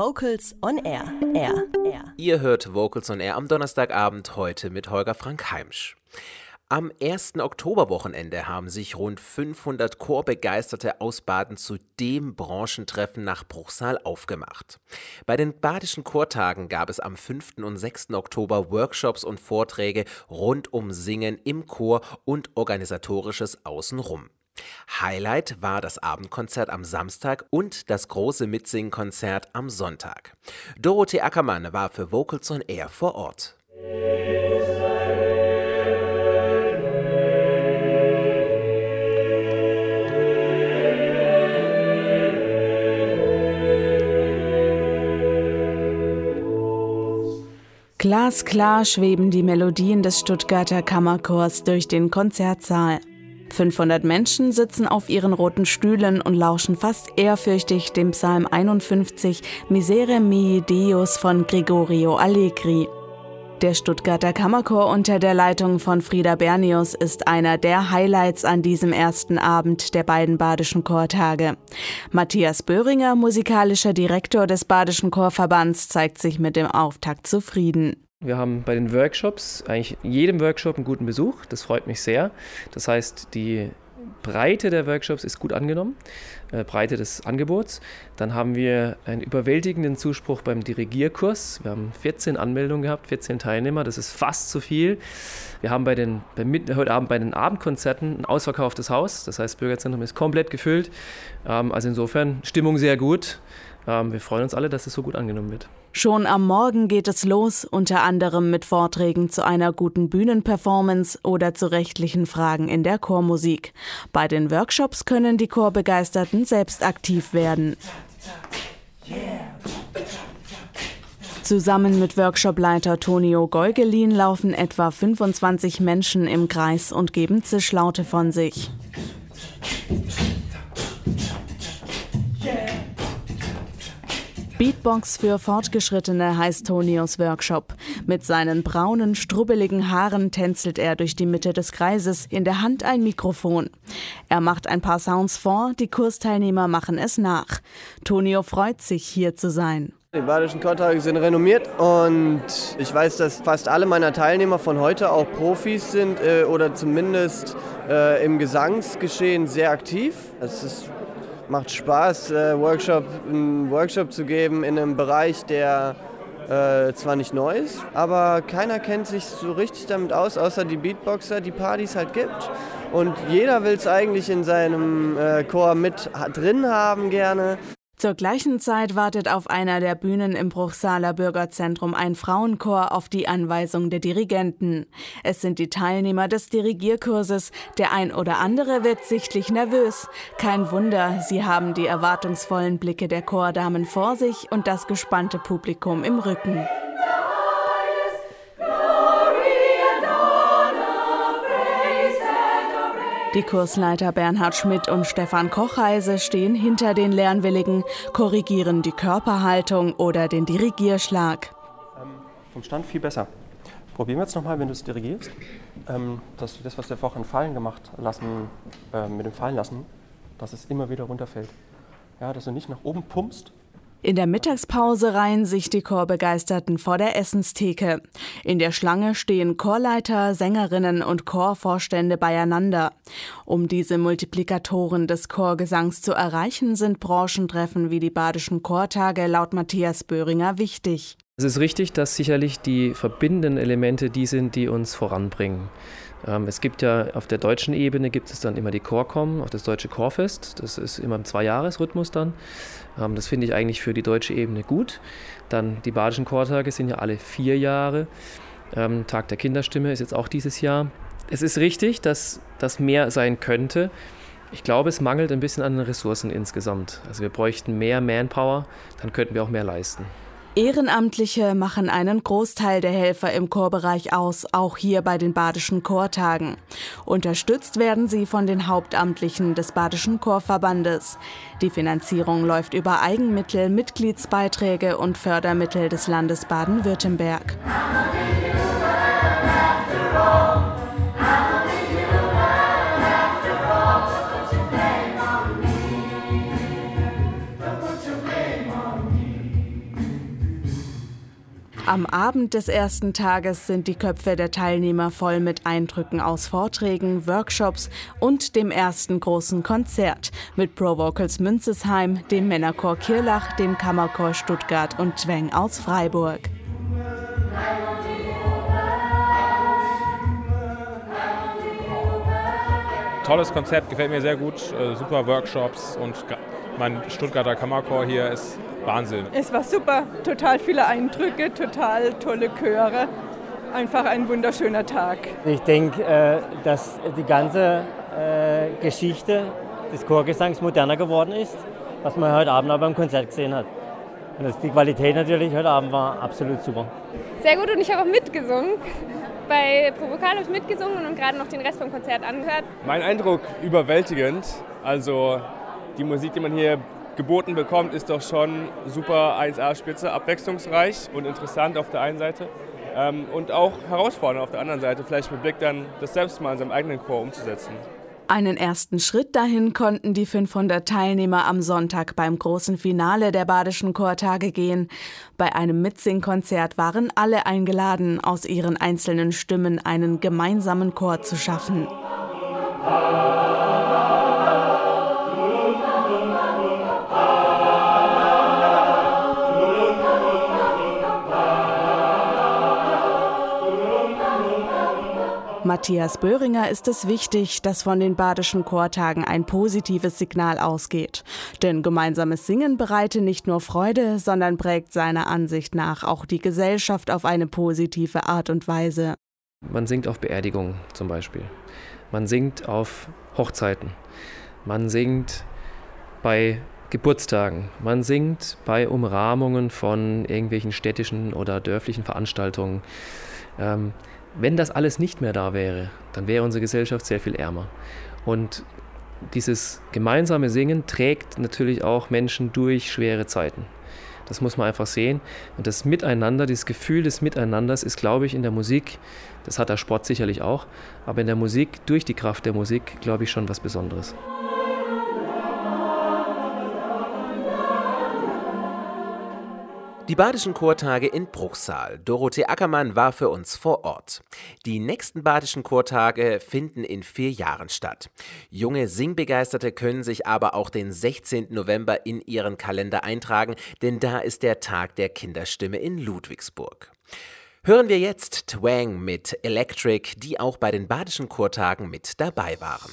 Vocals on Air. Air. Air. Ihr hört Vocals on Air am Donnerstagabend heute mit Holger Frank Heimsch. Am ersten Oktoberwochenende haben sich rund 500 Chorbegeisterte aus Baden zu dem Branchentreffen nach Bruchsal aufgemacht. Bei den Badischen Chortagen gab es am 5. und 6. Oktober Workshops und Vorträge rund um Singen im Chor und organisatorisches Außenrum. Highlight war das Abendkonzert am Samstag und das große Mitsingkonzert am Sonntag. Dorothee Ackermann war für Vocals on Air vor Ort. Glasklar schweben die Melodien des Stuttgarter Kammerchors durch den Konzertsaal. 500 Menschen sitzen auf ihren roten Stühlen und lauschen fast ehrfürchtig dem Psalm 51 Misere mei Deus von Gregorio Allegri. Der Stuttgarter Kammerchor unter der Leitung von Frieda Bernius ist einer der Highlights an diesem ersten Abend der beiden Badischen Chortage. Matthias Böhringer, musikalischer Direktor des Badischen Chorverbands, zeigt sich mit dem Auftakt zufrieden. Wir haben bei den Workshops eigentlich jedem Workshop einen guten Besuch. Das freut mich sehr. Das heißt, die Breite der Workshops ist gut angenommen, äh, Breite des Angebots. Dann haben wir einen überwältigenden Zuspruch beim Dirigierkurs. Wir haben 14 Anmeldungen gehabt, 14 Teilnehmer, das ist fast zu viel. Wir haben bei den, bei, heute Abend bei den Abendkonzerten ein ausverkauftes Haus, das heißt, das Bürgerzentrum ist komplett gefüllt. Ähm, also insofern Stimmung sehr gut. Ähm, wir freuen uns alle, dass es so gut angenommen wird. Schon am Morgen geht es los, unter anderem mit Vorträgen zu einer guten Bühnenperformance oder zu rechtlichen Fragen in der Chormusik. Bei den Workshops können die Chorbegeisterten selbst aktiv werden. Zusammen mit Workshopleiter Tonio Geugelin laufen etwa 25 Menschen im Kreis und geben Zischlaute von sich. Beatbox für Fortgeschrittene heißt Tonios Workshop. Mit seinen braunen, strubbeligen Haaren tänzelt er durch die Mitte des Kreises, in der Hand ein Mikrofon. Er macht ein paar Sounds vor, die Kursteilnehmer machen es nach. Tonio freut sich, hier zu sein. Die Badischen Chortage sind renommiert und ich weiß, dass fast alle meiner Teilnehmer von heute auch Profis sind äh, oder zumindest äh, im Gesangsgeschehen sehr aktiv. Es ist macht Spaß, äh, Workshop, einen Workshop zu geben in einem Bereich, der äh, zwar nicht neu ist, aber keiner kennt sich so richtig damit aus, außer die Beatboxer, die Partys halt gibt. Und jeder will es eigentlich in seinem äh, Chor mit drin haben gerne. Zur gleichen Zeit wartet auf einer der Bühnen im Bruchsaler Bürgerzentrum ein Frauenchor auf die Anweisung der Dirigenten. Es sind die Teilnehmer des Dirigierkurses. Der ein oder andere wird sichtlich nervös. Kein Wunder, sie haben die erwartungsvollen Blicke der Chordamen vor sich und das gespannte Publikum im Rücken. Die Kursleiter Bernhard Schmidt und Stefan Kochreise stehen hinter den Lernwilligen, korrigieren die Körperhaltung oder den Dirigierschlag. Ähm, vom Stand viel besser. Probieren wir jetzt nochmal, wenn du es dirigierst, ähm, dass du das, was wir vorhin fallen gemacht lassen, äh, mit dem Fallen lassen, dass es immer wieder runterfällt. Ja, dass du nicht nach oben pumpst, in der Mittagspause reihen sich die Chorbegeisterten vor der Essenstheke. In der Schlange stehen Chorleiter, Sängerinnen und Chorvorstände beieinander. Um diese Multiplikatoren des Chorgesangs zu erreichen, sind Branchentreffen wie die Badischen Chortage laut Matthias Böhringer wichtig. Es ist richtig, dass sicherlich die verbindenden Elemente die sind, die uns voranbringen. Ähm, es gibt ja auf der deutschen Ebene gibt es dann immer die Chorcom, auch das deutsche Chorfest. Das ist immer im Zweijahresrhythmus dann. Ähm, das finde ich eigentlich für die deutsche Ebene gut. Dann die Badischen Chortage sind ja alle vier Jahre. Ähm, Tag der Kinderstimme ist jetzt auch dieses Jahr. Es ist richtig, dass das mehr sein könnte. Ich glaube, es mangelt ein bisschen an den Ressourcen insgesamt. Also wir bräuchten mehr Manpower, dann könnten wir auch mehr leisten. Ehrenamtliche machen einen Großteil der Helfer im Chorbereich aus, auch hier bei den Badischen Chortagen. Unterstützt werden sie von den Hauptamtlichen des Badischen Chorverbandes. Die Finanzierung läuft über Eigenmittel, Mitgliedsbeiträge und Fördermittel des Landes Baden-Württemberg. Am Abend des ersten Tages sind die Köpfe der Teilnehmer voll mit Eindrücken aus Vorträgen, Workshops und dem ersten großen Konzert mit Pro Vocals Münzesheim, dem Männerchor Kirlach, dem Kammerchor Stuttgart und Zweng aus Freiburg. Tolles Konzept, gefällt mir sehr gut. Äh, super Workshops und mein Stuttgarter Kammerchor hier ist Wahnsinn. Es war super, total viele Eindrücke, total tolle Chöre. Einfach ein wunderschöner Tag. Ich denke, äh, dass die ganze äh, Geschichte des Chorgesangs moderner geworden ist, was man heute Abend auch beim Konzert gesehen hat. Und die Qualität natürlich heute Abend war absolut super. Sehr gut und ich habe auch mitgesungen. Bei Provokal habe ich mitgesungen und gerade noch den Rest vom Konzert angehört. Mein Eindruck überwältigend. Also die Musik, die man hier geboten bekommt, ist doch schon super 1A-Spitze, abwechslungsreich und interessant auf der einen Seite ähm, und auch herausfordernd auf der anderen Seite, vielleicht mit Blick dann das selbst mal in seinem eigenen Chor umzusetzen. Einen ersten Schritt dahin konnten die 500 Teilnehmer am Sonntag beim großen Finale der Badischen Chortage gehen. Bei einem Mitsingkonzert waren alle eingeladen, aus ihren einzelnen Stimmen einen gemeinsamen Chor zu schaffen. Matthias Böhringer ist es wichtig, dass von den badischen Chortagen ein positives Signal ausgeht. Denn gemeinsames Singen bereite nicht nur Freude, sondern prägt seiner Ansicht nach auch die Gesellschaft auf eine positive Art und Weise. Man singt auf Beerdigungen zum Beispiel. Man singt auf Hochzeiten. Man singt bei Geburtstagen. Man singt bei Umrahmungen von irgendwelchen städtischen oder dörflichen Veranstaltungen. Ähm, wenn das alles nicht mehr da wäre, dann wäre unsere Gesellschaft sehr viel ärmer. Und dieses gemeinsame Singen trägt natürlich auch Menschen durch schwere Zeiten. Das muss man einfach sehen. Und das Miteinander, dieses Gefühl des Miteinanders ist, glaube ich, in der Musik, das hat der Sport sicherlich auch, aber in der Musik, durch die Kraft der Musik, glaube ich schon was Besonderes. Die Badischen Chortage in Bruchsal. Dorothee Ackermann war für uns vor Ort. Die nächsten Badischen Chortage finden in vier Jahren statt. Junge Singbegeisterte können sich aber auch den 16. November in ihren Kalender eintragen, denn da ist der Tag der Kinderstimme in Ludwigsburg. Hören wir jetzt Twang mit Electric, die auch bei den Badischen Chortagen mit dabei waren.